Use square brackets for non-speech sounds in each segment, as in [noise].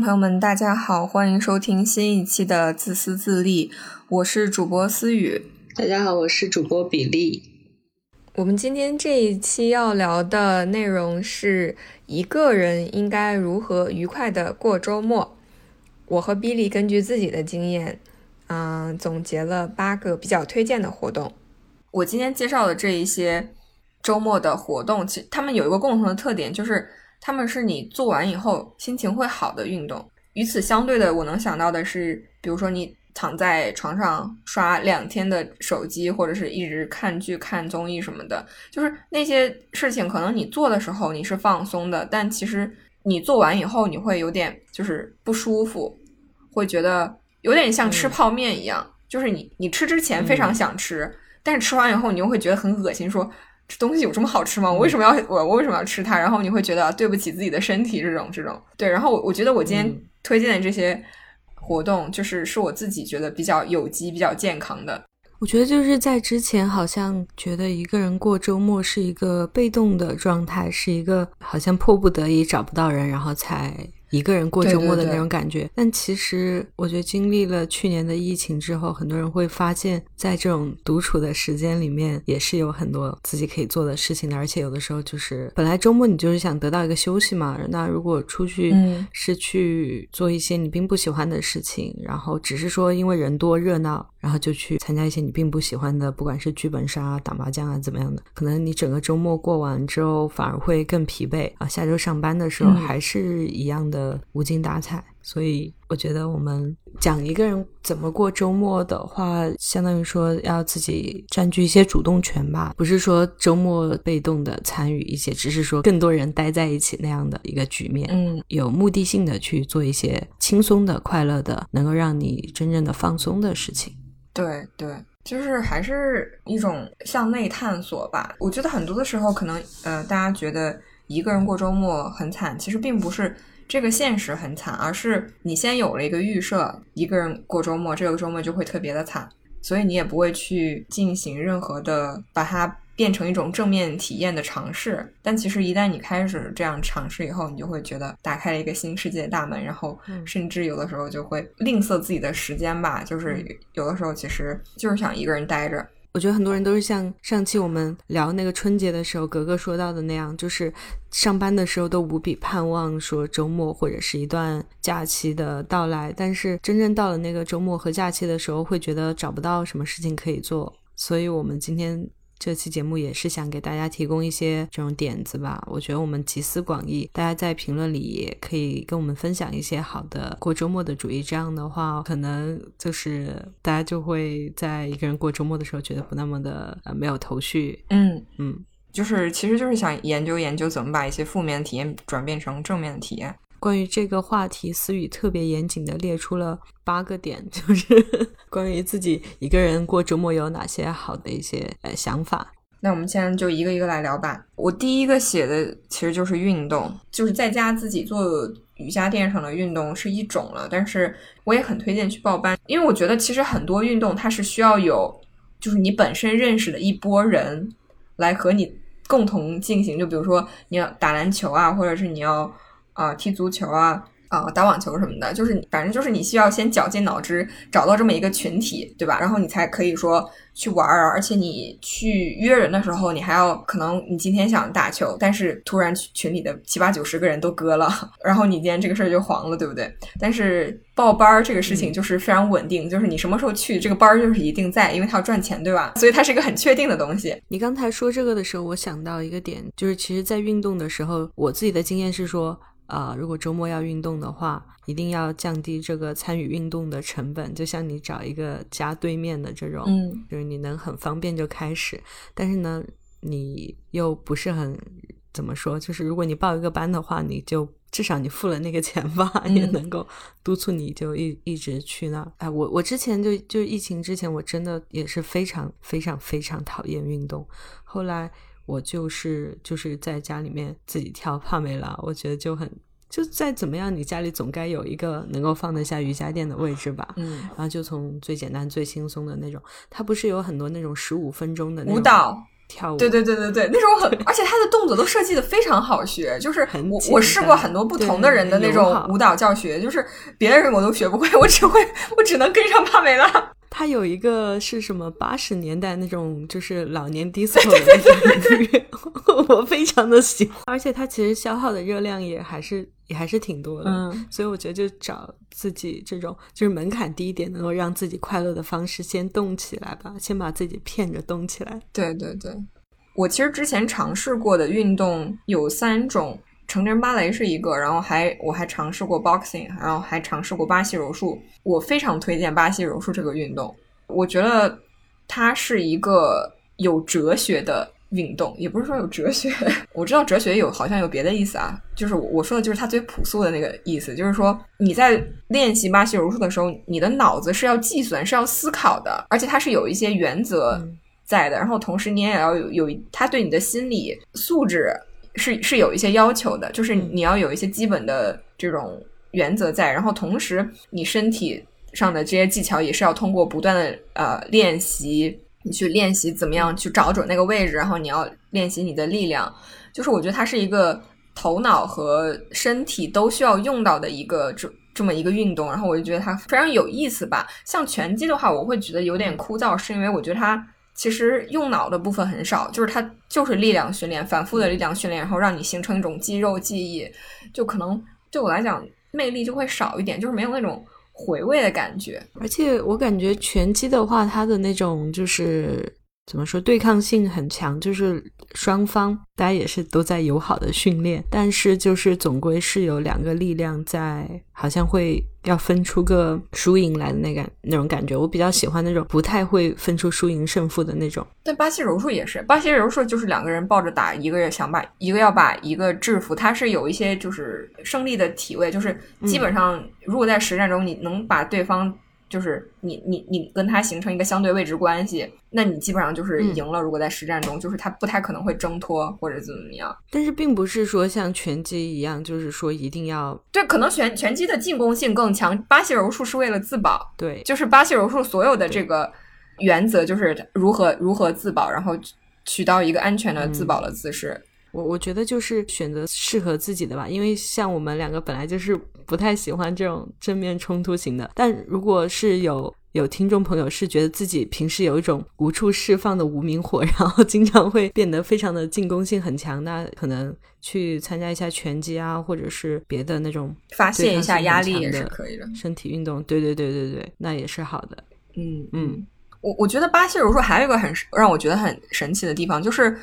朋友们，大家好，欢迎收听新一期的自私自利，我是主播思雨。大家好，我是主播比利。我们今天这一期要聊的内容是一个人应该如何愉快的过周末。我和比利根据自己的经验，嗯，总结了八个比较推荐的活动。我今天介绍的这一些周末的活动，其实他们有一个共同的特点，就是他们是你做完以后心情会好的运动。与此相对的，我能想到的是，比如说你躺在床上刷两天的手机，或者是一直看剧、看综艺什么的，就是那些事情，可能你做的时候你是放松的，但其实你做完以后，你会有点就是不舒服，会觉得有点像吃泡面一样，就是你你吃之前非常想吃，但是吃完以后你又会觉得很恶心，说这东西有这么好吃吗？我为什么要我我为什么要吃它？然后你会觉得对不起自己的身体，这种这种对。然后我我觉得我今天推荐的这些活动，就是是我自己觉得比较有机、比较健康的。我觉得就是在之前，好像觉得一个人过周末是一个被动的状态，是一个好像迫不得已找不到人，然后才一个人过周末的那种感觉。但其实，我觉得经历了去年的疫情之后，很多人会发现，在这种独处的时间里面，也是有很多自己可以做的事情的。而且有的时候就是本来周末你就是想得到一个休息嘛，那如果出去嗯是去做一些你并不喜欢的事情，然后只是说因为人多热闹，然后就去参加一些你并不喜欢的，不管是剧本杀、打麻将啊怎么样的，可能你整个周末过完之后反而会更疲惫啊，下周上班的时候嗯还是一样的无精打采。所以我觉得我们讲一个人怎么过周末的话，相当于说要自己占据一些主动权吧，不是说周末被动的参与一些，只是说更多人待在一起那样的一个局面。嗯有目的性的去做一些轻松的、快乐的，能够让你真正的放松的事情。对对，就是还是一种向内探索吧。我觉得很多的时候，可能呃，大家觉得一个人过周末很惨，其实并不是这个现实很惨，而是你先有了一个预设，一个人过周末，这个周末就会特别的惨，所以你也不会去进行任何的把它变成一种正面体验的尝试。但其实一旦你开始这样尝试以后，你就会觉得打开了一个新世界的大门，然后嗯甚至有的时候就会吝啬自己的时间吧，就是有的时候其实就是想一个人待着。我觉得很多人都是像上期我们聊那个春节的时候，格格说到的那样，就是上班的时候都无比盼望说周末或者是一段假期的到来，但是真正到了那个周末和假期的时候，会觉得找不到什么事情可以做。所以我们今天这期节目也是想给大家提供一些这种点子吧。我觉得我们集思广益，大家在评论里也可以跟我们分享一些好的过周末的主意。这样的话，可能就是大家就会在一个人过周末的时候觉得不那么的呃没有头绪。嗯，嗯，就是其实就是想研究研究怎么把一些负面的体验转变成正面的体验。关于这个话题，思雨特别严谨的列出了八个点，[laughs] 就是关于自己一个人过周末有哪些好的一些呃想法。那我们现在就一个一个来聊吧。我第一个写的其实就是运动，就是在家自己做瑜伽垫上的运动是一种了，但是我也很推荐去报班，因为我觉得其实很多运动它是需要有，就是你本身认识的一波人来和你共同进行，就比如说你要打篮球啊，或者是你要啊、呃踢足球啊。啊，打网球什么的，就是反正就是你需要先绞尽脑汁找到这么一个群体，对吧？然后你才可以说去玩儿，而且你去约人的时候，你还要可能你今天想打球，但是突然群群里的七八九十个人都割了，[laughs] 然后你今天这个事儿就黄了，对不对？但是报班儿这个事情就是非常稳定，就是你什么时候去，这个班儿就是一定在，因为它要赚钱，对吧？所以它是一个很确定的东西。你刚才说这个的时候，我想到一个点，就是其实，在运动的时候，我自己的经验是说，啊、如果周末要运动的话，一定要降低这个参与运动的成本。就像你找一个家对面的这种，嗯就是你能很方便就开始，但是呢，你又不是很怎么说，就是如果你报一个班的话，你就至少你付了那个钱吧，嗯也能够督促你就一一直去那儿。哎，我我之前就就疫情之前，我真的也是非常非常非常讨厌运动，后来我就是就是在家里面自己跳帕梅拉，我觉得就很。就再怎么样，你家里总该有一个能够放得下瑜伽垫的位置吧。嗯，然后就从最简单、最轻松的那种，它不是有很多那种十五分钟的舞蹈跳舞。对对对对对，那种很，而且它的动作都设计的非常好学，就是我我试过很多不同的人的那种舞蹈教学，就是别的人我都学不会，我只会我只能跟上帕梅拉。他有一个是什么八十年代那种就是老年 disco 的那种音乐，我非常的喜欢，而且它其实消耗的热量也还是也还是挺多的，嗯，所以我觉得就找自己这种就是门槛低一点，能够让自己快乐的方式，先动起来吧，先把自己骗着动起来。对对对，我其实之前尝试过的运动有三种。成人芭蕾是一个，然后还我还尝试过 boxing，然后还尝试过巴西柔术。我非常推荐巴西柔术这个运动，我觉得它是一个有哲学的运动，也不是说有哲学。[laughs] 我知道哲学有好像有别的意思啊，就是我说的就是它最朴素的那个意思，就是说你在练习巴西柔术的时候，你的脑子是要计算、是要思考的，而且它是有一些原则在的。然后同时你也要有有它对你的心理素质。是是有一些要求的，就是你要有一些基本的这种原则在，然后同时你身体上的这些技巧也是要通过不断的呃练习，你去练习怎么样去找准那个位置，然后你要练习你的力量，就是我觉得它是一个头脑和身体都需要用到的一个这这么一个运动，然后我就觉得它非常有意思吧。像拳击的话，我会觉得有点枯燥，是因为我觉得它。其实用脑的部分很少，就是它就是力量训练，反复的力量训练，然后让你形成一种肌肉记忆，就可能对我来讲魅力就会少一点，就是没有那种回味的感觉。而且我感觉拳击的话，它的那种就是。怎么说？对抗性很强，就是双方大家也是都在友好的训练，但是就是总归是有两个力量在，好像会要分出个输赢来的那个那种感觉。我比较喜欢那种不太会分出输赢胜负的那种。但巴西柔术也是，巴西柔术就是两个人抱着打，一个人想把一个要把一个制服，它是有一些就是胜利的体位，就是基本上如果在实战中你能把对方。就是你你你跟他形成一个相对位置关系，那你基本上就是赢了。如果在实战中，就是他不太可能会挣脱或者怎么样。但是并不是说像拳击一样，就是说一定要对，可能拳拳击的进攻性更强，巴西柔术是为了自保。对，就是巴西柔术所有的这个原则就是如何如何自保，然后取到一个安全的自保的姿势。我我觉得就是选择适合自己的吧，因为像我们两个本来就是不太喜欢这种正面冲突型的。但如果是有有听众朋友是觉得自己平时有一种无处释放的无名火，[laughs] 然后经常会变得非常的进攻性很强，那可能去参加一下拳击啊，或者是别的那种发泄一下压力也是可以的身体运动。对对对对对，那也是好的。嗯嗯，我我觉得巴西柔术还有一个很让我觉得很神奇的地方就是。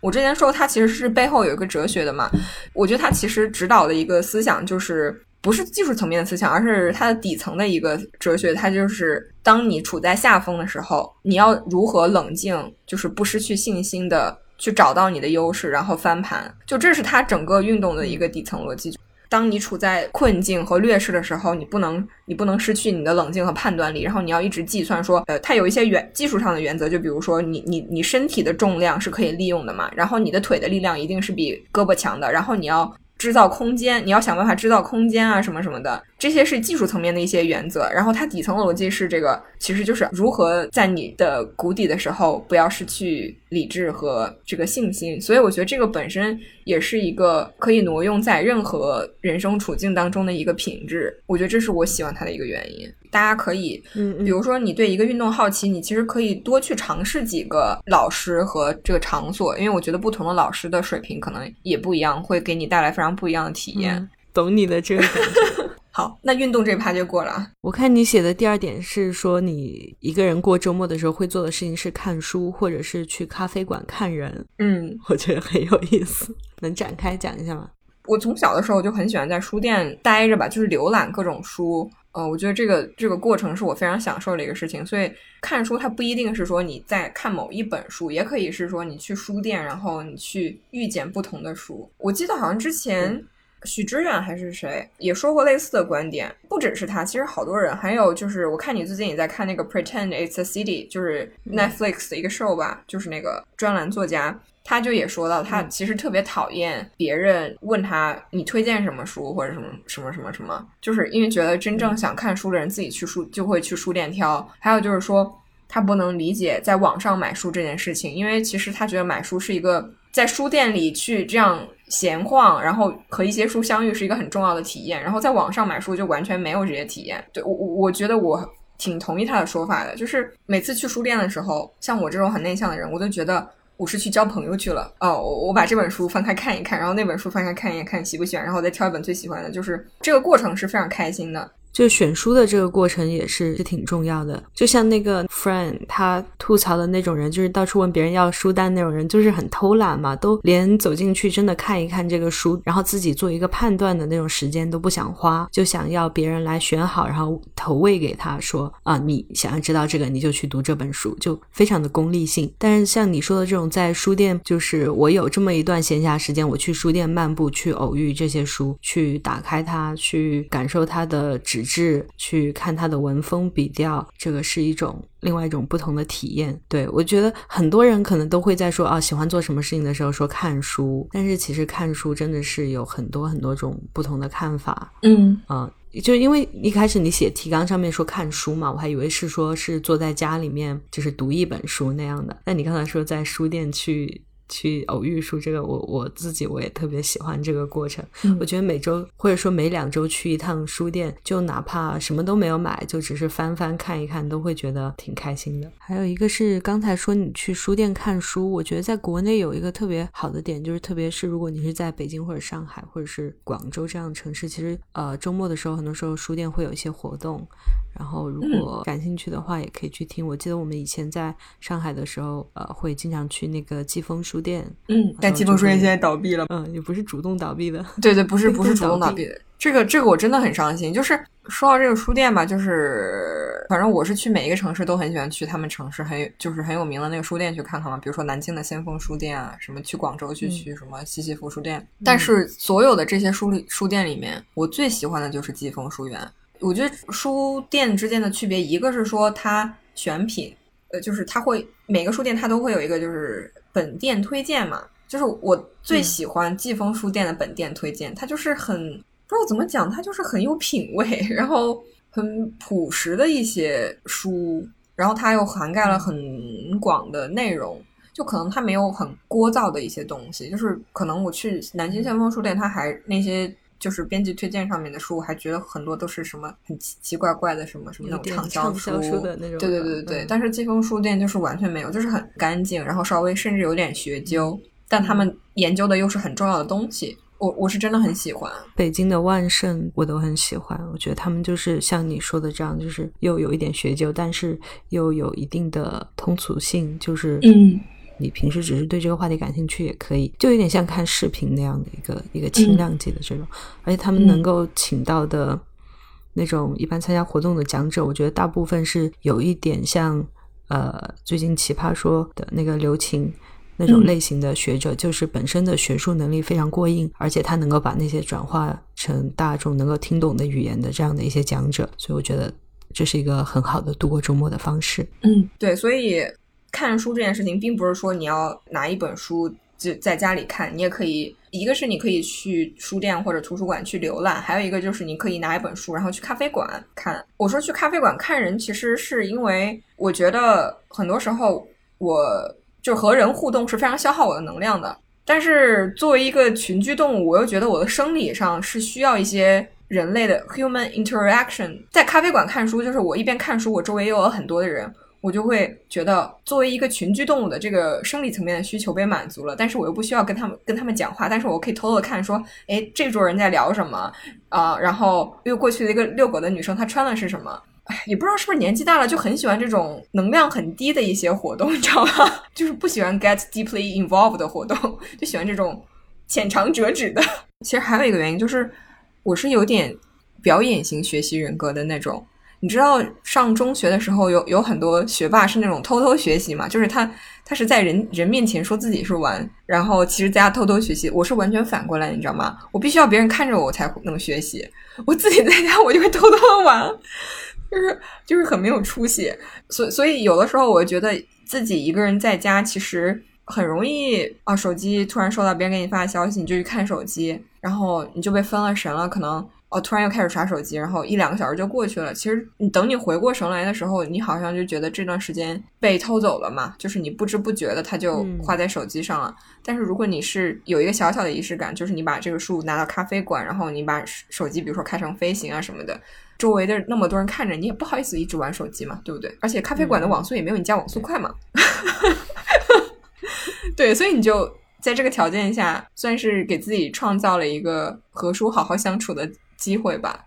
我之前说它其实是背后有一个哲学的嘛，我觉得它其实指导的一个思想就是不是技术层面的思想，而是它的底层的一个哲学。它就是当你处在下风的时候，你要如何冷静，就是不失去信心的去找到你的优势，然后翻盘。就这是它整个运动的一个底层逻辑。当你处在困境和劣势的时候，你不能，你不能失去你的冷静和判断力，然后你要一直计算说，呃，它有一些原技术上的原则，就比如说，你你你身体的重量是可以利用的嘛，然后你的腿的力量一定是比胳膊强的，然后你要。制造空间，你要想办法制造空间啊，什么什么的，这些是技术层面的一些原则。然后它底层逻辑是这个，其实就是如何在你的谷底的时候不要失去理智和这个信心。所以我觉得这个本身也是一个可以挪用在任何人生处境当中的一个品质。我觉得这是我喜欢它的一个原因。大家可以，嗯，比如说你对一个运动好奇，你其实可以多去尝试几个老师和这个场所，因为我觉得不同的老师的水平可能也不一样，会给你带来非常不一样的体验。懂你的这个感觉。[laughs] 好，那运动这趴就过了。我看你写的第二点是说，你一个人过周末的时候会做的事情是看书，或者是去咖啡馆看人。嗯，[laughs] 我觉得很有意思，能展开讲一下吗？我从小的时候就很喜欢在书店待着吧，就是浏览各种书。呃，我觉得这个这个过程是我非常享受的一个事情，所以看书它不一定是说你在看某一本书，也可以是说你去书店，然后你去遇见不同的书。我记得好像之前许知远还是谁也说过类似的观点，不只是他，其实好多人，还有就是我看你最近也在看那个 Pretend It's a City，就是 Netflix 的一个 show 吧，就是那个专栏作家。他就也说到，他其实特别讨厌别人问他你推荐什么书或者什么什么什么什么，就是因为觉得真正想看书的人自己去书就会去书店挑。还有就是说，他不能理解在网上买书这件事情，因为其实他觉得买书是一个在书店里去这样闲晃，然后和一些书相遇是一个很重要的体验，然后在网上买书就完全没有这些体验。对我，我觉得我挺同意他的说法的，就是每次去书店的时候，像我这种很内向的人，我都觉得我是去交朋友去了。哦，我我把这本书翻开看一看，然后那本书翻开看一，看喜不喜欢，然后再挑一本最喜欢的，就是这个过程是非常开心的。就选书的这个过程也是是挺重要的，就像那个 friend 他吐槽的那种人，就是到处问别人要书单那种人，就是很偷懒嘛，都连走进去真的看一看这个书，然后自己做一个判断的那种时间都不想花，就想要别人来选好，然后投喂给他说啊，你想要知道这个你就去读这本书，就非常的功利性。但是像你说的这种在书店，就是我有这么一段闲暇时间，我去书店漫步，去偶遇这些书，去打开它，去感受它的纸。纸质去看它的文风笔调，这个是一种另外一种不同的体验。对我觉得很多人可能都会在说啊，喜欢做什么事情的时候说看书，但是其实看书真的是有很多很多种不同的看法。嗯啊，就因为一开始你写提纲上面说看书嘛，我还以为是说是坐在家里面就是读一本书那样的。但你刚才说在书店去。去偶遇书，这个我我自己我也特别喜欢这个过程。我觉得每周或者说每两周去一趟书店，就哪怕什么都没有买，就只是翻翻看一看，都会觉得挺开心的。还有一个是刚才说你去书店看书，我觉得在国内有一个特别好的点，就是特别是如果你是在北京或者上海或者是广州这样的城市，其实呃周末的时候，很多时候书店会有一些活动。然后，如果感兴趣的话，也可以去听。我记得我们以前在上海的时候，呃，会经常去那个季风书店。嗯，但季风书店现在倒闭了。嗯，也不是主动倒闭的。对对，不是不是主动倒闭的。这个这个我真的很伤心。就是说到这个书店吧，就是反正我是去每一个城市都很喜欢去他们城市很有就是很有名的那个书店去看看嘛。比如说南京的先锋书店啊，什么去广州去去什么西西弗书店。但是所有的这些书里书店里面，我最喜欢的就是季风书园。我觉得书店之间的区别，一个是说它选品，呃，就是它会每个书店它都会有一个就是本店推荐嘛，就是我最喜欢季风书店的本店推荐，它就是很不知道怎么讲，它就是很有品味，[laughs] 然后很朴实的一些书，然后它又涵盖了很广的内容，就可能它没有很聒噪的一些东西，就是可能我去南京先锋书店，它还那些。就是编辑推荐上面的书，我还觉得很多都是什么很奇奇怪怪的什么什么那种畅销书的那种。对对对对对。但是季风书店就是完全没有，就是很干净，然后稍微甚至有点学究，但他们研究的又是很重要的东西。我我是真的很喜欢。北京的万盛我都很喜欢，我觉得他们就是像你说的这样，就是又有一点学究，但是又有一定的通俗性，就是嗯。你平时只是对这个话题感兴趣也可以，就有点像看视频那样的一个一个轻量级的这种，而且他们能够请到的那种一般参加活动的讲者，我觉得大部分是有一点像呃最近奇葩说的那个刘擎那种类型的学者，就是本身的学术能力非常过硬，而且他能够把那些转化成大众能够听懂的语言的这样的一些讲者，所以我觉得这是一个很好的度过周末的方式。嗯，对，所以。看书这件事情，并不是说你要拿一本书就在家里看，你也可以。一个是你可以去书店或者图书馆去浏览，还有一个就是你可以拿一本书，然后去咖啡馆看。我说去咖啡馆看人，其实是因为我觉得很多时候我就和人互动是非常消耗我的能量的。但是作为一个群居动物，我又觉得我的生理上是需要一些人类的 human interaction。在咖啡馆看书，就是我一边看书，我周围又有很多的人。我就会觉得，作为一个群居动物的这个生理层面的需求被满足了，但是我又不需要跟他们跟他们讲话，但是我可以偷偷的看，说，哎，这桌人在聊什么啊？然后又过去的一个遛狗的女生，她穿的是什么？哎，也不知道是不是年纪大了，就很喜欢这种能量很低的一些活动，你知道吗？[laughs] 就是不喜欢 get deeply involved 的活动，就喜欢这种浅尝辄止的。[laughs] 其实还有一个原因就是，我是有点表演型学习人格的那种。你知道上中学的时候有有很多学霸是那种偷偷学习嘛？就是他他是在人人面前说自己是玩，然后其实在家偷偷学习。我是完全反过来，你知道吗？我必须要别人看着我才能学习，我自己在家我就会偷偷的玩，就是就是很没有出息。所所以有的时候我觉得自己一个人在家其实很容易啊，手机突然收到别人给你发的消息，你就去看手机，然后你就被分了神了，可能。哦，突然又开始耍手机，然后一两个小时就过去了。其实你等你回过神来的时候，你好像就觉得这段时间被偷走了嘛，就是你不知不觉的它就花在手机上了。但是如果你是有一个小小的仪式感，就是你把这个书拿到咖啡馆，然后你把手机比如说开成飞行啊什么的，周围的那么多人看着你，也不好意思一直玩手机嘛，对不对？而且咖啡馆的网速也没有你家网速快嘛。[laughs] 对，所以你就。在这个条件下，算是给自己创造了一个和书好好相处的机会吧。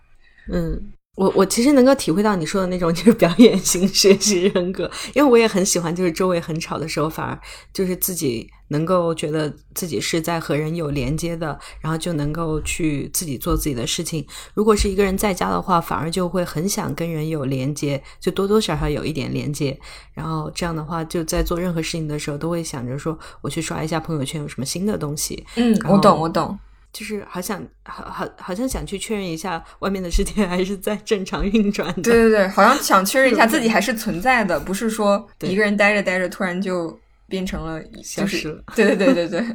嗯。我我其实能够体会到你说的那种 [laughs] 就是表演型学习人格，因为我也很喜欢，就是周围很吵的时候，反而就是自己能够觉得自己是在和人有连接的，然后就能够去自己做自己的事情。如果是一个人在家的话，反而就会很想跟人有连接，就多多少少有一点连接。然后这样的话，就在做任何事情的时候，都会想着说，我去刷一下朋友圈有什么新的东西。嗯，我懂，我懂。就是好想好好好像想去确认一下外面的世界还是在正常运转的。对对对，好像想确认一下自己还是存在的，不是说一个人待着待着突然就变成了消失了。对对对对对。[laughs]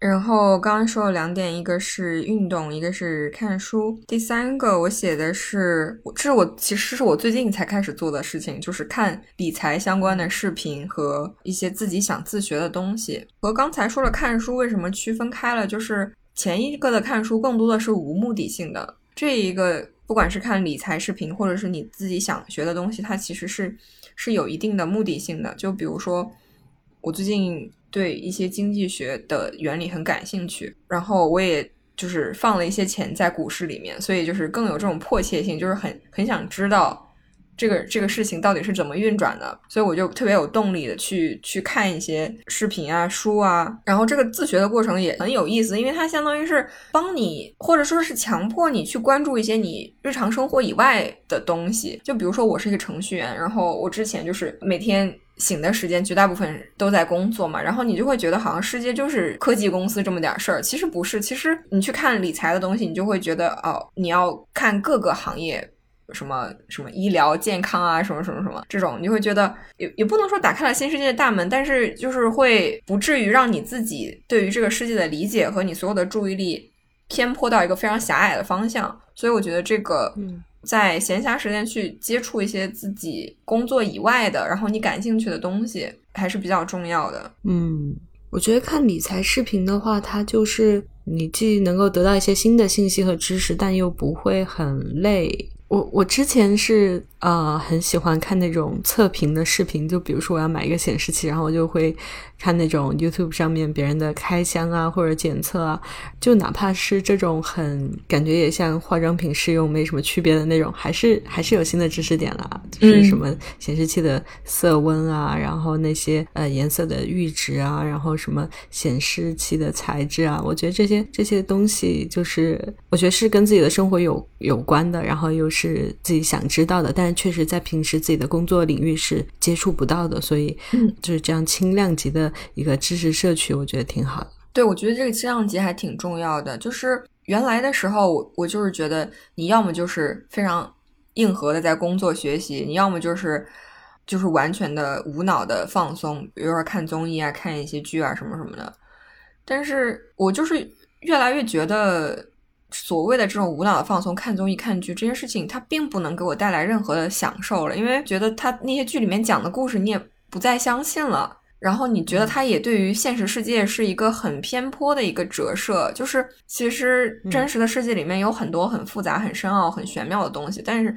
然后刚刚说了两点，一个是运动，一个是看书。第三个我写的是，这是我其实是我最近才开始做的事情，就是看理财相关的视频和一些自己想自学的东西。和刚才说了看书为什么区分开了，就是。前一个的看书更多的是无目的性的，这一个不管是看理财视频，或者是你自己想学的东西，它其实是是有一定的目的性的。就比如说，我最近对一些经济学的原理很感兴趣，然后我也就是放了一些钱在股市里面，所以就是更有这种迫切性，就是很很想知道。这个这个事情到底是怎么运转的？所以我就特别有动力的去去看一些视频啊、书啊，然后这个自学的过程也很有意思，因为它相当于是帮你，或者说是强迫你去关注一些你日常生活以外的东西。就比如说，我是一个程序员，然后我之前就是每天醒的时间绝大部分都在工作嘛，然后你就会觉得好像世界就是科技公司这么点事儿，其实不是。其实你去看理财的东西，你就会觉得哦，你要看各个行业。什么什么医疗健康啊，什么什么什么这种，你会觉得也也不能说打开了新世界的大门，但是就是会不至于让你自己对于这个世界的理解和你所有的注意力偏颇到一个非常狭隘的方向。所以我觉得这个在闲暇时间去接触一些自己工作以外的，然后你感兴趣的东西还是比较重要的。嗯，我觉得看理财视频的话，它就是你既能够得到一些新的信息和知识，但又不会很累。我我之前是呃很喜欢看那种测评的视频，就比如说我要买一个显示器，然后我就会。看那种 YouTube 上面别人的开箱啊，或者检测啊，就哪怕是这种很感觉也像化妆品试用没什么区别的那种，还是还是有新的知识点啦。就是什么显示器的色温啊，然后那些呃颜色的阈值啊，然后什么显示器的材质啊，我觉得这些这些东西就是我觉得是跟自己的生活有有关的，然后又是自己想知道的，但是确实在平时自己的工作领域是接触不到的，所以就是这样轻量级的。一个知识摄取，我觉得挺好的。对，我觉得这个轻量级还挺重要的。就是原来的时候，我我就是觉得，你要么就是非常硬核的在工作学习，你要么就是就是完全的无脑的放松，比如说看综艺啊，看一些剧啊什么什么的。但是我就是越来越觉得，所谓的这种无脑的放松，看综艺、看剧这些事情，它并不能给我带来任何的享受了，因为觉得它那些剧里面讲的故事，你也不再相信了。然后你觉得它也对于现实世界是一个很偏颇的一个折射，就是其实真实的世界里面有很多很复杂、很深奥、很玄妙的东西，但是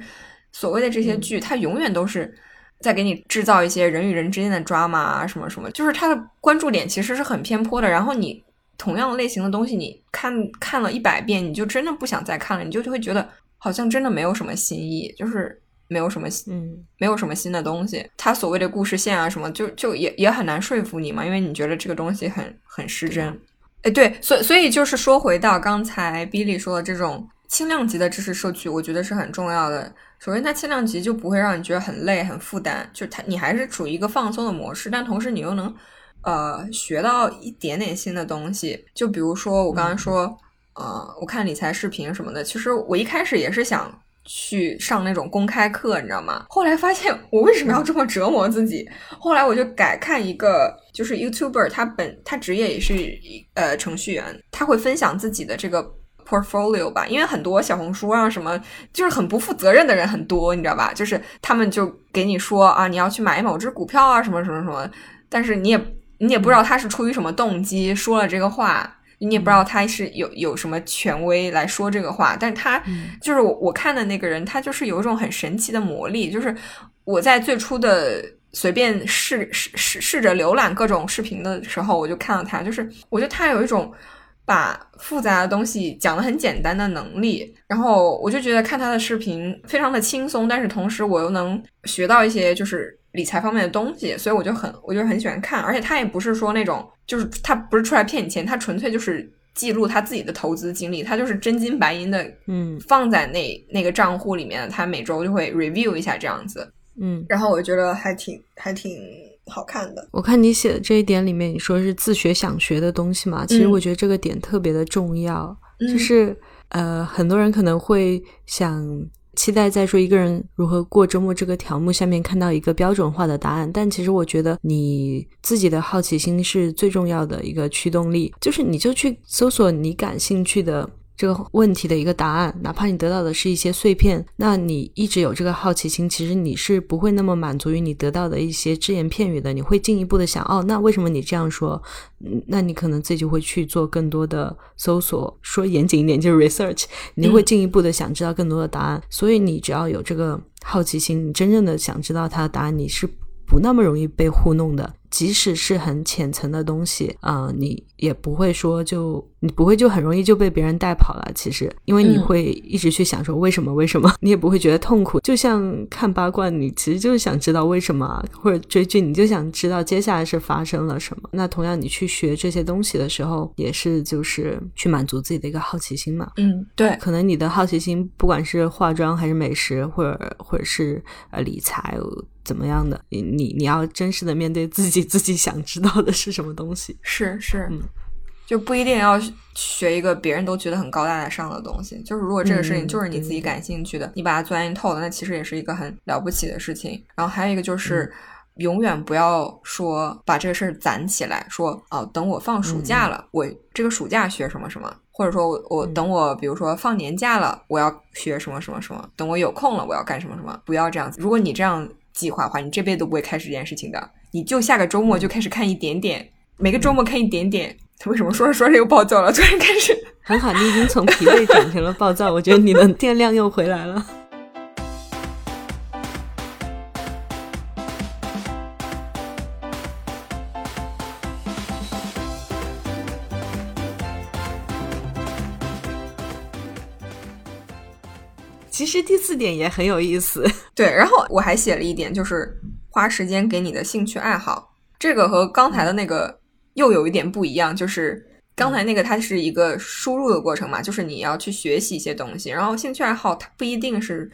所谓的这些剧，它永远都是在给你制造一些人与人之间的 drama 啊，什么什么，就是它的关注点其实是很偏颇的。然后你同样类型的东西，你看看了一百遍，你就真的不想再看了，你就就会觉得好像真的没有什么新意，就是。没有什么新，嗯，没有什么新的东西。他所谓的故事线啊，什么就就也也很难说服你嘛，因为你觉得这个东西很很失真。哎，对，所所以就是说回到刚才 Billy 说的这种轻量级的知识摄取，我觉得是很重要的。首先，它轻量级就不会让你觉得很累、很负担，就它你还是处于一个放松的模式，但同时你又能呃学到一点点新的东西。就比如说我刚刚说，呃，我看理财视频什么的，其实我一开始也是想。去上那种公开课，你知道吗？后来发现我为什么要这么折磨自己？后来我就改看一个，就是 YouTuber，他本他职业也是呃程序员，他会分享自己的这个 portfolio 吧，因为很多小红书啊什么，就是很不负责任的人很多，你知道吧？就是他们就给你说啊，你要去买某只股票啊，什么什么什么，但是你也你也不知道他是出于什么动机说了这个话。你也不知道他是有有什么权威来说这个话，但是他就是我我看的那个人，他就是有一种很神奇的魔力。就是我在最初的随便试试试试着浏览各种视频的时候，我就看到他，就是我觉得他有一种把复杂的东西讲得很简单的能力。然后我就觉得看他的视频非常的轻松，但是同时我又能学到一些就是理财方面的东西，所以我就很我就很喜欢看。而且他也不是说那种。就是他不是出来骗你钱，他纯粹就是记录他自己的投资经历，他就是真金白银的，嗯，放在那那个账户里面，他每周就会 review 一下这样子，嗯，然后我觉得还挺还挺好看的。我看你写的这一点里面，你说是自学想学的东西嘛？其实我觉得这个点特别的重要，就是呃，很多人可能会想。期待在说一个人如何过周末这个条目下面看到一个标准化的答案，但其实我觉得你自己的好奇心是最重要的一个驱动力，就是你就去搜索你感兴趣的。这个问题的一个答案，哪怕你得到的是一些碎片，那你一直有这个好奇心，其实你是不会那么满足于你得到的一些只言片语的，你会进一步的想，哦，那为什么你这样说？那你可能自己就会去做更多的搜索，说严谨一点就是 research，你会进一步的想知道更多的答案。所以你只要有这个好奇心，你真正的想知道它的答案，你是不那么容易被糊弄的。即使是很浅层的东西啊，你也不会说就你不会就很容易就被别人带跑了。其实，因为你会一直去想说为什么为什么，[laughs] 你也不会觉得痛苦。就像看八卦，你其实就是想知道为什么，或者追剧，你就想知道接下来是发生了什么。那同样，你去学这些东西的时候，也是就是去满足自己的一个好奇心嘛。嗯，对。可能你的好奇心，不管是化妆还是美食，或者或者是呃理财。怎么样的？你你你要真实的面对自己，自己想知道的是什么东西？是是，嗯，就不一定要学一个别人都觉得很高大上的东西。就是如果这个事情就是你自己感兴趣的，你把它钻研透了，那其实也是一个很了不起的事情。然后还有一个就是，永远不要说把这个事儿攒起来，说哦，等我放暑假了，我这个暑假学什么什么，或者说我我等我比如说放年假了，我要学什么什么什么，等我有空了，我要干什么什么，不要这样子。如果你这样。计划的话，你这辈子都不会开始这件事情的。你就下个周末就开始看一点点，每个周末看一点点。他为什么说着说着又暴躁了？[laughs] 突然开始，很好，你已经从疲惫转成了暴躁。我觉得你的电量又回来了。其实第四点也很有意思，对。然后我还写了一点，就是花时间给你的兴趣爱好。这个和刚才的那个又有一点不一样，就是刚才那个它是一个输入的过程嘛，就是你要去学习一些东西。然后兴趣爱好它不一定是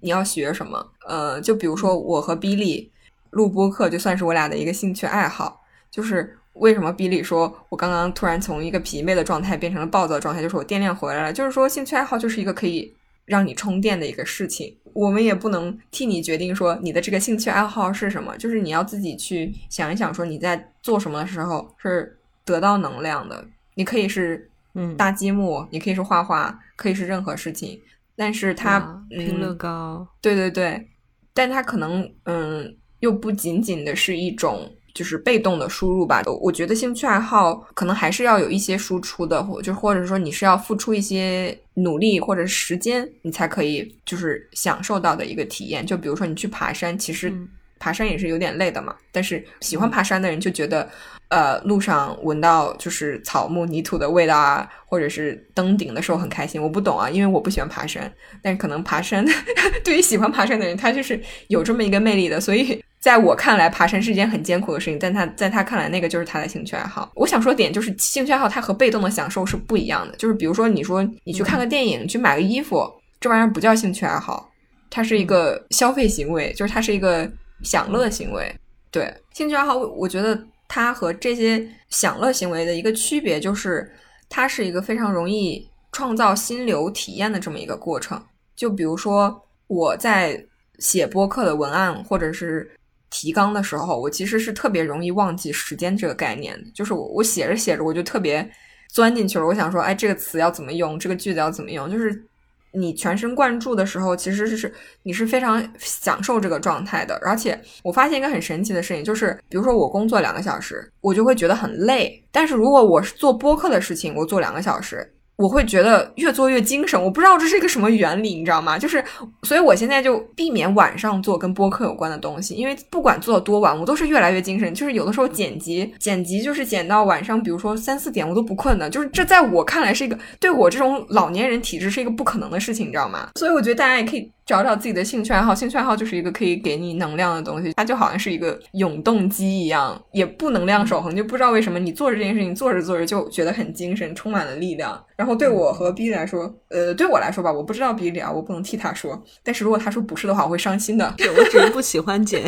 你要学什么，呃，就比如说我和 Billy 录播课，就算是我俩的一个兴趣爱好。就是为什么 Billy 说我刚刚突然从一个疲惫的状态变成了暴躁状态，就是我电量回来了。就是说兴趣爱好就是一个可以。让你充电的一个事情，我们也不能替你决定说你的这个兴趣爱好是什么，就是你要自己去想一想，说你在做什么的时候是得到能量的。你可以是嗯搭积木，你可以是画画，可以是任何事情，但是它拼乐高，对对对，但它可能嗯又不仅仅的是一种。就是被动的输入吧，我觉得兴趣爱好可能还是要有一些输出的，或就或者说你是要付出一些努力或者时间，你才可以就是享受到的一个体验。就比如说你去爬山，其实爬山也是有点累的嘛，但是喜欢爬山的人就觉得，呃，路上闻到就是草木泥土的味道啊，或者是登顶的时候很开心。我不懂啊，因为我不喜欢爬山，但可能爬山 [laughs] 对于喜欢爬山的人，他就是有这么一个魅力的，所以。在我看来，爬山是一件很艰苦的事情，但他在他看来，那个就是他的兴趣爱好。我想说点就是，兴趣爱好它和被动的享受是不一样的。就是比如说，你说你去看个电影，去买个衣服，这玩意儿不叫兴趣爱好，它是一个消费行为，就是它是一个享乐行为。对，兴趣爱好，我觉得它和这些享乐行为的一个区别就是，它是一个非常容易创造心流体验的这么一个过程。就比如说我在写播客的文案，或者是提纲的时候，我其实是特别容易忘记时间这个概念的。就是我我写着写着，我就特别钻进去了。我想说，哎，这个词要怎么用，这个句子要怎么用，就是你全神贯注的时候，其实是你是非常享受这个状态的。而且我发现一个很神奇的事情，就是比如说我工作两个小时，我就会觉得很累，但是如果我是做播客的事情，我做两个小时。我会觉得越做越精神，我不知道这是一个什么原理，你知道吗？就是，所以我现在就避免晚上做跟播客有关的东西，因为不管做多晚，我都是越来越精神。就是有的时候剪辑，剪辑就是剪到晚上，比如说三四点，我都不困的。就是这在我看来是一个对我这种老年人体质是一个不可能的事情，你知道吗？所以我觉得大家也可以。找找自己的兴趣爱好，兴趣爱好就是一个可以给你能量的东西，它就好像是一个永动机一样，也不能量守恒，就不知道为什么你做着这件事情做着做着就觉得很精神，充满了力量。然后对我和 B 来说，呃，对我来说吧，我不知道 B 啊，我不能替他说。但是如果他说不是的话，我会伤心的。对我只是不喜欢剪。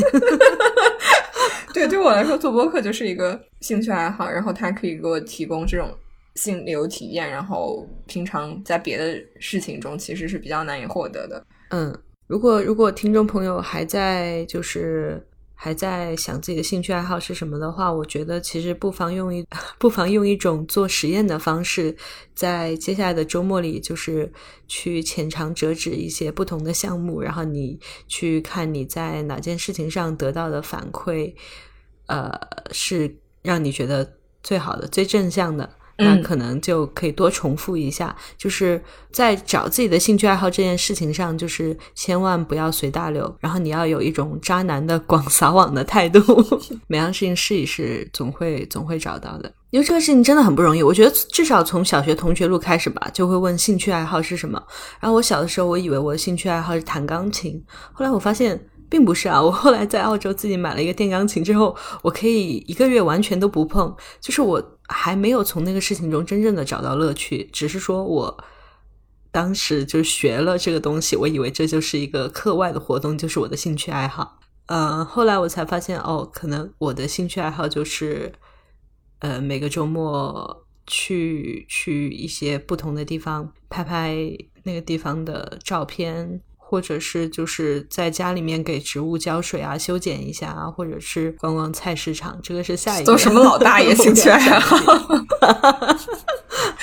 对，对我来说做播客就是一个兴趣爱好，然后它可以给我提供这种心流体验，然后平常在别的事情中其实是比较难以获得的。嗯，如果如果听众朋友还在就是还在想自己的兴趣爱好是什么的话，我觉得其实不妨用一 [laughs] 不妨用一种做实验的方式，在接下来的周末里，就是去浅尝辄止一些不同的项目，然后你去看你在哪件事情上得到的反馈，呃，是让你觉得最好的、最正向的。那可能就可以多重复一下，就是在找自己的兴趣爱好这件事情上，就是千万不要随大流，然后你要有一种渣男的广撒网的态度，[laughs] 每样事情试一试，总会总会找到的。因为这个事情真的很不容易，我觉得至少从小学同学录开始吧，就会问兴趣爱好是什么。然后我小的时候，我以为我的兴趣爱好是弹钢琴，后来我发现。并不是啊，我后来在澳洲自己买了一个电钢琴之后，我可以一个月完全都不碰，就是我还没有从那个事情中真正的找到乐趣，只是说我当时就学了这个东西，我以为这就是一个课外的活动，就是我的兴趣爱好。呃，后来我才发现，哦，可能我的兴趣爱好就是，呃，每个周末去去一些不同的地方拍拍那个地方的照片。或者是就是在家里面给植物浇水啊，修剪一下啊，或者是逛逛菜市场，这个是下一个。做什么老大 [laughs] 爷兴趣爱好？[laughs]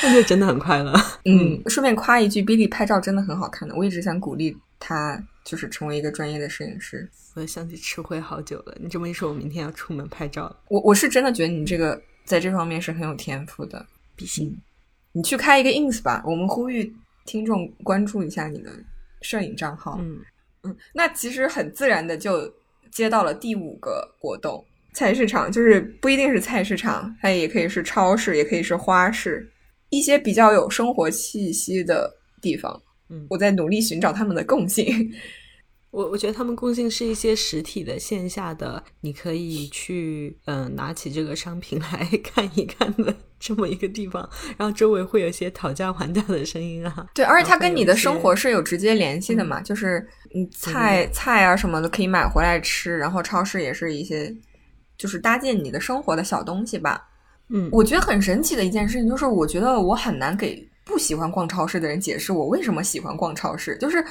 那就真的很快乐。[laughs] 嗯，顺便夸一句，Billy 拍照真的很好看的，我一直想鼓励他，就是成为一个专业的摄影师。我想起吃灰好久了，你这么一说，我明天要出门拍照了。我我是真的觉得你这个在这方面是很有天赋的，比心。你去开一个 ins 吧，我们呼吁听众关注一下你的。摄影账号，嗯嗯，那其实很自然的就接到了第五个活动，菜市场就是不一定是菜市场，它也可以是超市，也可以是花市，一些比较有生活气息的地方。嗯，我在努力寻找他们的共性。我我觉得他们共性是一些实体的线下的，你可以去嗯拿起这个商品来 [laughs] 看一看的这么一个地方，然后周围会有一些讨价还价的声音啊。对，而且它跟你的生活是有直接联系的嘛，就是嗯菜菜啊什么的可以买回来吃，然后超市也是一些就是搭建你的生活的小东西吧。嗯，我觉得很神奇的一件事情就是，我觉得我很难给不喜欢逛超市的人解释我为什么喜欢逛超市，就是。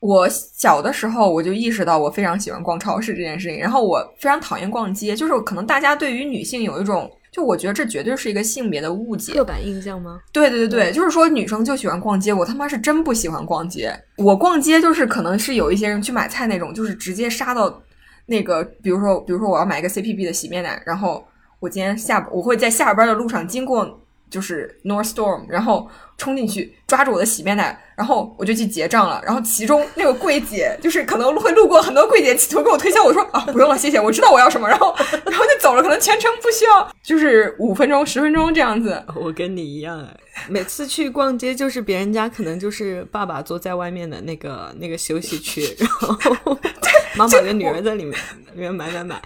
我小的时候，我就意识到我非常喜欢逛超市这件事情，然后我非常讨厌逛街。就是可能大家对于女性有一种，就我觉得这绝对是一个性别的误解、刻板印象吗？对对对对，就是说女生就喜欢逛街，我他妈是真不喜欢逛街。我逛街就是可能是有一些人去买菜那种，就是直接杀到那个，比如说，比如说我要买一个 CPB 的洗面奶，然后我今天下我会在下班的路上经过。就是 North Storm，然后冲进去抓住我的洗面奶，然后我就去结账了。然后其中那个柜姐就是可能会路过很多柜姐，企图给我推销。我说啊，不用了，谢谢，我知道我要什么。然后然后就走了，可能全程不需要，就是五分钟、十分钟这样子。我跟你一样，每次去逛街就是别人家可能就是爸爸坐在外面的那个那个休息区，然后 [laughs] 妈妈跟女儿在里面里面买买买。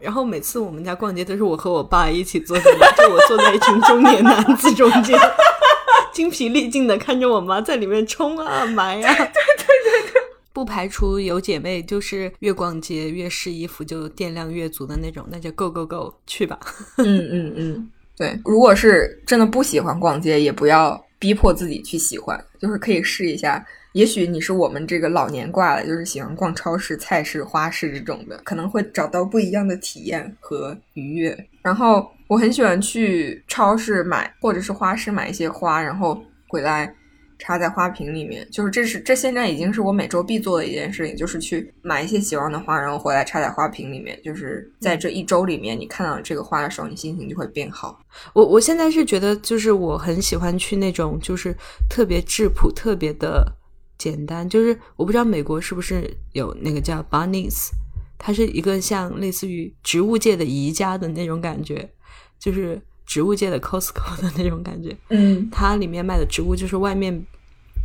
然后每次我们家逛街都是我和我爸一起坐在，就我坐在一群中年男子中间，[laughs] 精疲力尽的看着我妈在里面冲啊买啊。对对对对，[laughs] 不排除有姐妹就是越逛街越试衣服就电量越足的那种，那就 go go go 去吧。[laughs] 嗯嗯嗯，对，如果是真的不喜欢逛街，也不要逼迫自己去喜欢，就是可以试一下。也许你是我们这个老年挂的，就是喜欢逛超市、菜市、花市这种的，可能会找到不一样的体验和愉悦。然后我很喜欢去超市买，或者是花市买一些花，然后回来。插在花瓶里面，就是这是这现在已经是我每周必做的一件事情，就是去买一些喜欢的花，然后回来插在花瓶里面。就是在这一周里面，你看到这个花的时候，你心情就会变好。我我现在是觉得，就是我很喜欢去那种就是特别质朴、特别的简单。就是我不知道美国是不是有那个叫 Bunnies，它是一个像类似于植物界的宜家的那种感觉，就是。植物界的 Costco 的那种感觉，嗯，它里面卖的植物就是外面，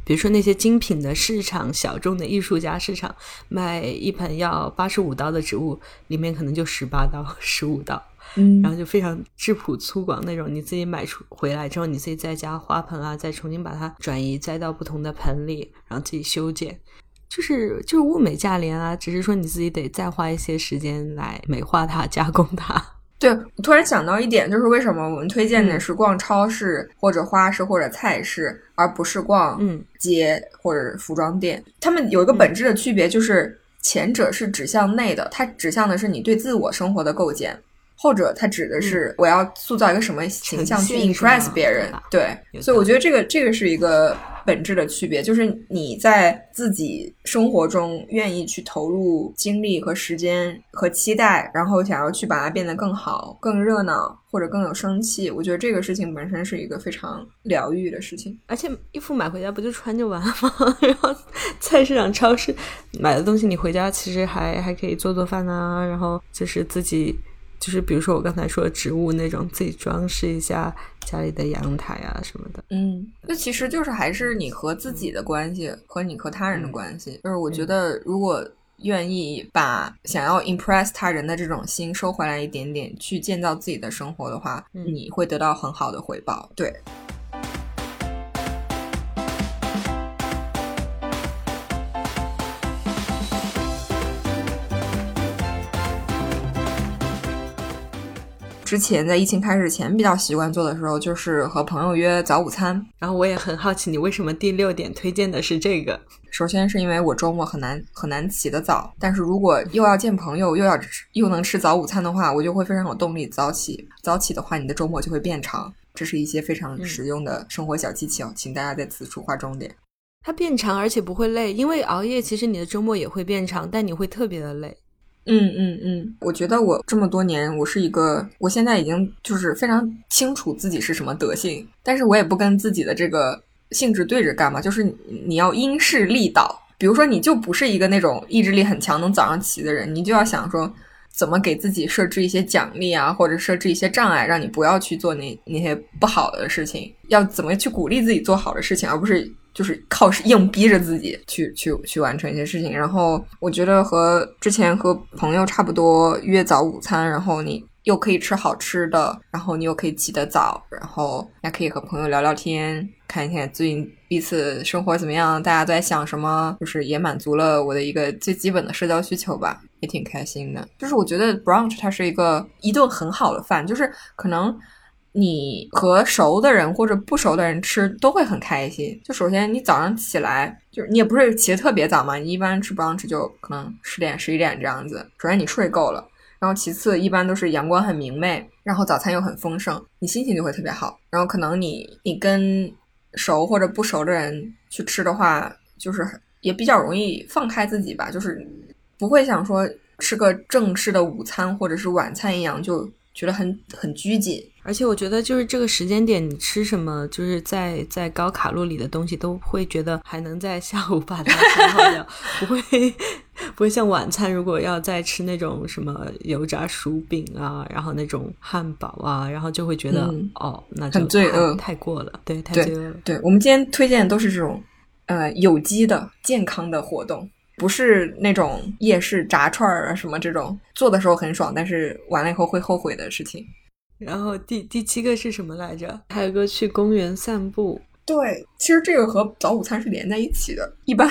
比如说那些精品的市场、小众的艺术家市场卖一盆要八十五刀的植物，里面可能就十八刀、十五刀，嗯，然后就非常质朴粗犷那种。你自己买出回来之后，你自己再加花盆啊，再重新把它转移栽到不同的盆里，然后自己修剪，就是就是物美价廉啊，只是说你自己得再花一些时间来美化它、加工它。[laughs] 对我突然想到一点，就是为什么我们推荐的是逛超市或者花市或者菜市，而不是逛街或者服装店？他们有一个本质的区别，就是前者是指向内的，它指向的是你对自我生活的构建。后者，它指的是我要塑造一个什么形象去 impress 别人，对，所以我觉得这个这个是一个本质的区别，就是你在自己生活中愿意去投入精力和时间和期待，然后想要去把它变得更好、更热闹或者更有生气。我觉得这个事情本身是一个非常疗愈的事情，而且衣服买回家不就穿就完了吗？[laughs] 然后菜市场、超市买的东西，你回家其实还还可以做做饭啊，然后就是自己。就是比如说我刚才说的植物那种，自己装饰一下家里的阳台啊什么的。嗯，那其实就是还是你和自己的关系和你和他人的关系。就是我觉得，如果愿意把想要 impress 他人的这种心收回来一点点，去建造自己的生活的话，你会得到很好的回报。对。之前在疫情开始前比较习惯做的时候，就是和朋友约早午餐。然后我也很好奇，你为什么第六点推荐的是这个？首先是因为我周末很难很难起得早，但是如果又要见朋友，又要吃又能吃早午餐的话，我就会非常有动力早起。早起的话，你的周末就会变长。这是一些非常实用的生活小技巧，请大家在此处划重点。它变长而且不会累，因为熬夜其实你的周末也会变长，但你会特别的累。嗯嗯嗯，我觉得我这么多年，我是一个，我现在已经就是非常清楚自己是什么德性，但是我也不跟自己的这个性质对着干嘛，就是你要因势利导。比如说，你就不是一个那种意志力很强、能早上起的人，你就要想说，怎么给自己设置一些奖励啊，或者设置一些障碍，让你不要去做那那些不好的事情，要怎么去鼓励自己做好的事情，而不是。就是靠硬逼着自己去去去完成一些事情，然后我觉得和之前和朋友差不多约早午餐，然后你又可以吃好吃的，然后你又可以起得早，然后还可以和朋友聊聊天，看一看最近彼此生活怎么样，大家都在想什么，就是也满足了我的一个最基本的社交需求吧，也挺开心的。就是我觉得 brunch 它是一个一顿很好的饭，就是可能。你和熟的人或者不熟的人吃都会很开心。就首先你早上起来，就是你也不是起得特别早嘛，你一般吃不让吃就可能十点十一点这样子。首先你睡够了，然后其次一般都是阳光很明媚，然后早餐又很丰盛，你心情就会特别好。然后可能你你跟熟或者不熟的人去吃的话，就是也比较容易放开自己吧，就是不会想说吃个正式的午餐或者是晚餐一样就。觉得很很拘谨，而且我觉得就是这个时间点，你吃什么，就是在在高卡路里的东西，都会觉得还能在下午把它消耗掉，[laughs] 不会不会像晚餐，如果要再吃那种什么油炸薯饼啊，然后那种汉堡啊，然后就会觉得哦，那很罪恶，太过了，对，太罪恶了。对我们今天推荐的都是这种呃有机的健康的活动。不是那种夜市炸串儿啊什么这种做的时候很爽，但是完了以后会后悔的事情。然后第第七个是什么来着？还有个去公园散步。对，其实这个和早午餐是连在一起的。一般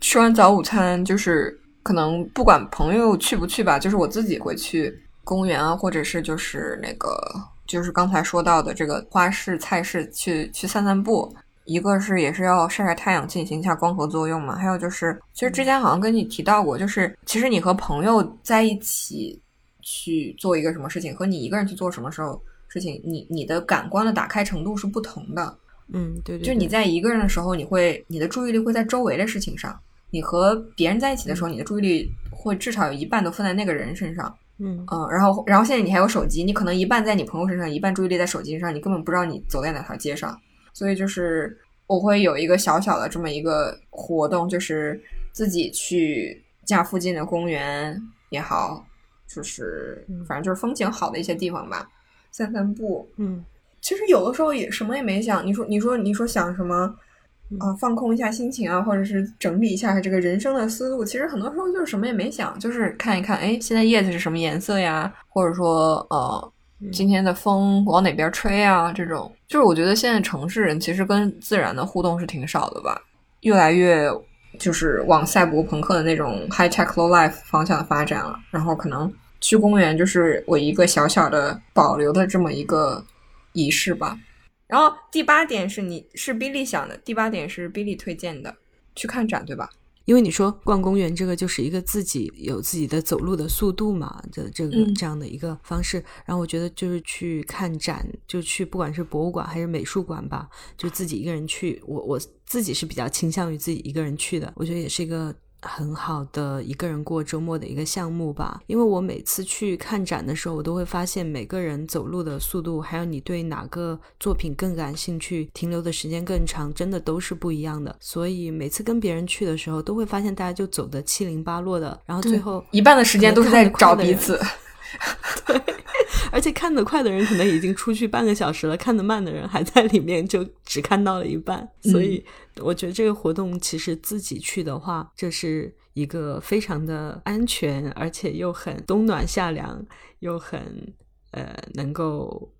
吃完早午餐，就是可能不管朋友去不去吧，就是我自己会去公园啊，或者是就是那个就是刚才说到的这个花市菜市去去散散步。一个是也是要晒晒太阳，进行一下光合作用嘛。还有就是，其实之前好像跟你提到过，就是其实你和朋友在一起去做一个什么事情，和你一个人去做什么时候事情，你你的感官的打开程度是不同的。嗯，对对，就你在一个人的时候，你会你的注意力会在周围的事情上；你和别人在一起的时候，你的注意力会至少有一半都放在那个人身上。嗯嗯，然后然后现在你还有手机，你可能一半在你朋友身上，一半注意力在手机上，你根本不知道你走在哪条街上。所以就是我会有一个小小的这么一个活动，就是自己去家附近的公园也好，就是反正就是风景好的一些地方吧，散散步。嗯。其实有的时候也什么也没想，你说你说你说想什么啊？放空一下心情啊，或者是整理一下这个人生的思路。其实很多时候就是什么也没想，就是看一看，哎，现在叶子是什么颜色呀？或者说，呃，今天的风往哪边吹啊？这种就是我觉得现在城市人其实跟自然的互动是挺少的吧，越来越就是往赛博朋克的那种 high tech low life 方向发展了。然后可能去公园就是我一个小小的保留的这么一个。仪式吧，然后第八点是你是 Billy 想的，第八点是 Billy 推荐的，去看展，对吧？因为你说逛公园这个就是一个自己有自己的走路的速度嘛，的这个这样的一个方式。然后我觉得就是去看展，就去不管是博物馆还是美术馆吧，就自己一个人去。我我自己是比较倾向于自己一个人去的，我觉得也是一个。很好的一个人过周末的一个项目吧，因为我每次去看展的时候，我都会发现每个人走路的速度，还有你对哪个作品更感兴趣，停留的时间更长，真的都是不一样的。所以每次跟别人去的时候，都会发现大家就走的七零八落的，然后最后一半的时间都是在找彼此。[laughs] 对，而且看得快的人可能已经出去半个小时了，看得慢的人还在里面，就只看到了一半。所以我觉得这个活动其实自己去的话，这是一个非常的安全，而且又很冬暖夏凉，又很呃能够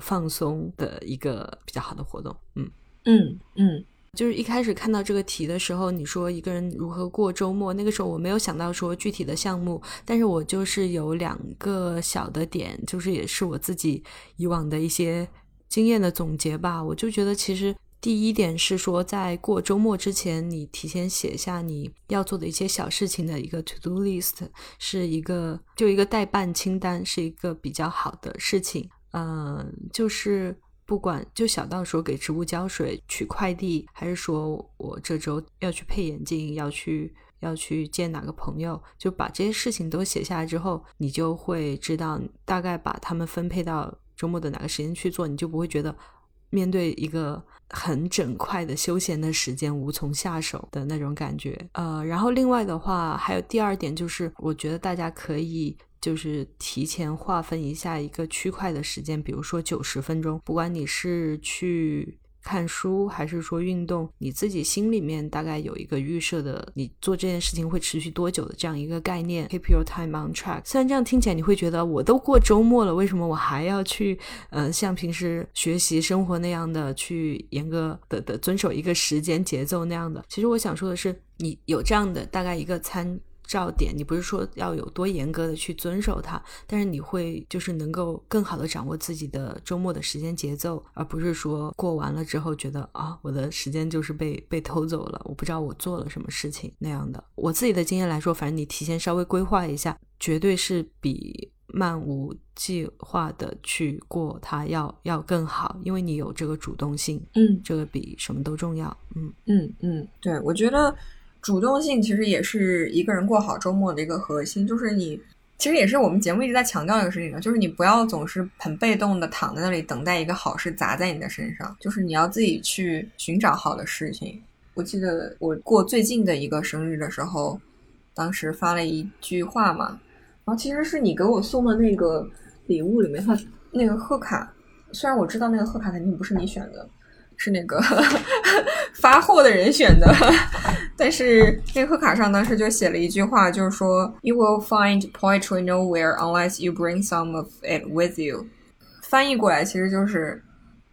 放松的一个比较好的活动。嗯嗯嗯。就是一开始看到这个题的时候，你说一个人如何过周末，那个时候我没有想到说具体的项目，但是我就是有两个小的点，就是也是我自己以往的一些经验的总结吧。我就觉得其实第一点是说，在过周末之前，你提前写下你要做的一些小事情的一个 to do list，是一个就一个代办清单，是一个比较好的事情。嗯，就是。不管就小到说给植物浇水、取快递，还是说我这周要去配眼镜、要去要去见哪个朋友，就把这些事情都写下来之后，你就会知道大概把他们分配到周末的哪个时间去做，你就不会觉得面对一个很整块的休闲的时间无从下手的那种感觉。呃，然后另外的话，还有第二点就是，我觉得大家可以。就是提前划分一下一个区块的时间，比如说九十分钟。不管你是去看书还是说运动，你自己心里面大概有一个预设的，你做这件事情会持续多久的这样一个概念。Keep your time on track。虽然这样听起来你会觉得我都过周末了，为什么我还要去呃像平时学习生活那样的去严格的的遵守一个时间节奏那样的？其实我想说的是，你有这样的大概一个参。照点，你不是说要有多严格的去遵守它，但是你会就是能够更好的掌握自己的周末的时间节奏，而不是说过完了之后觉得啊，我的时间就是被被偷走了，我不知道我做了什么事情那样的。我自己的经验来说，反正你提前稍微规划一下，绝对是比漫无计划的去过它要要更好，因为你有这个主动性，嗯，这个比什么都重要，嗯嗯嗯，对，我觉得。主动性其实也是一个人过好周末的一个核心，就是你其实也是我们节目一直在强调一个事情的，就是你不要总是很被动的躺在那里等待一个好事砸在你的身上，就是你要自己去寻找好的事情。我记得我过最近的一个生日的时候，当时发了一句话嘛，然后其实是你给我送的那个礼物里面，它那个贺卡，虽然我知道那个贺卡肯定不是你选的。是那个 [laughs] 发货的人选的，但是那贺卡上当时就写了一句话，就是说 “You will find poetry nowhere unless you bring some of it with you。”翻译过来其实就是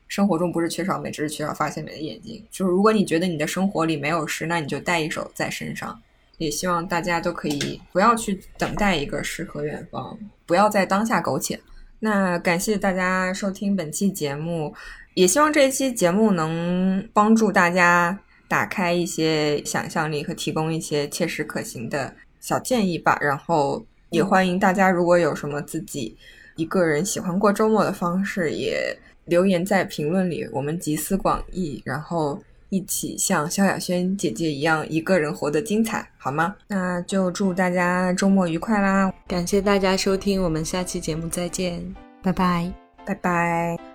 生活中不是缺少美，只是缺少发现美的眼睛。就是如果你觉得你的生活里没有诗，那你就带一首在身上。也希望大家都可以不要去等待一个诗和远方，不要在当下苟且。那感谢大家收听本期节目。也希望这一期节目能帮助大家打开一些想象力和提供一些切实可行的小建议吧。然后。也欢迎大家如果有什么自己一个人喜欢过周末的方式，也留言在评论里，我们集思广益，然后一起像萧亚轩姐姐一样一个人活得精彩，好吗？那就祝大家周末愉快啦！感谢大家收听，我们下期节目再见，拜拜，拜拜。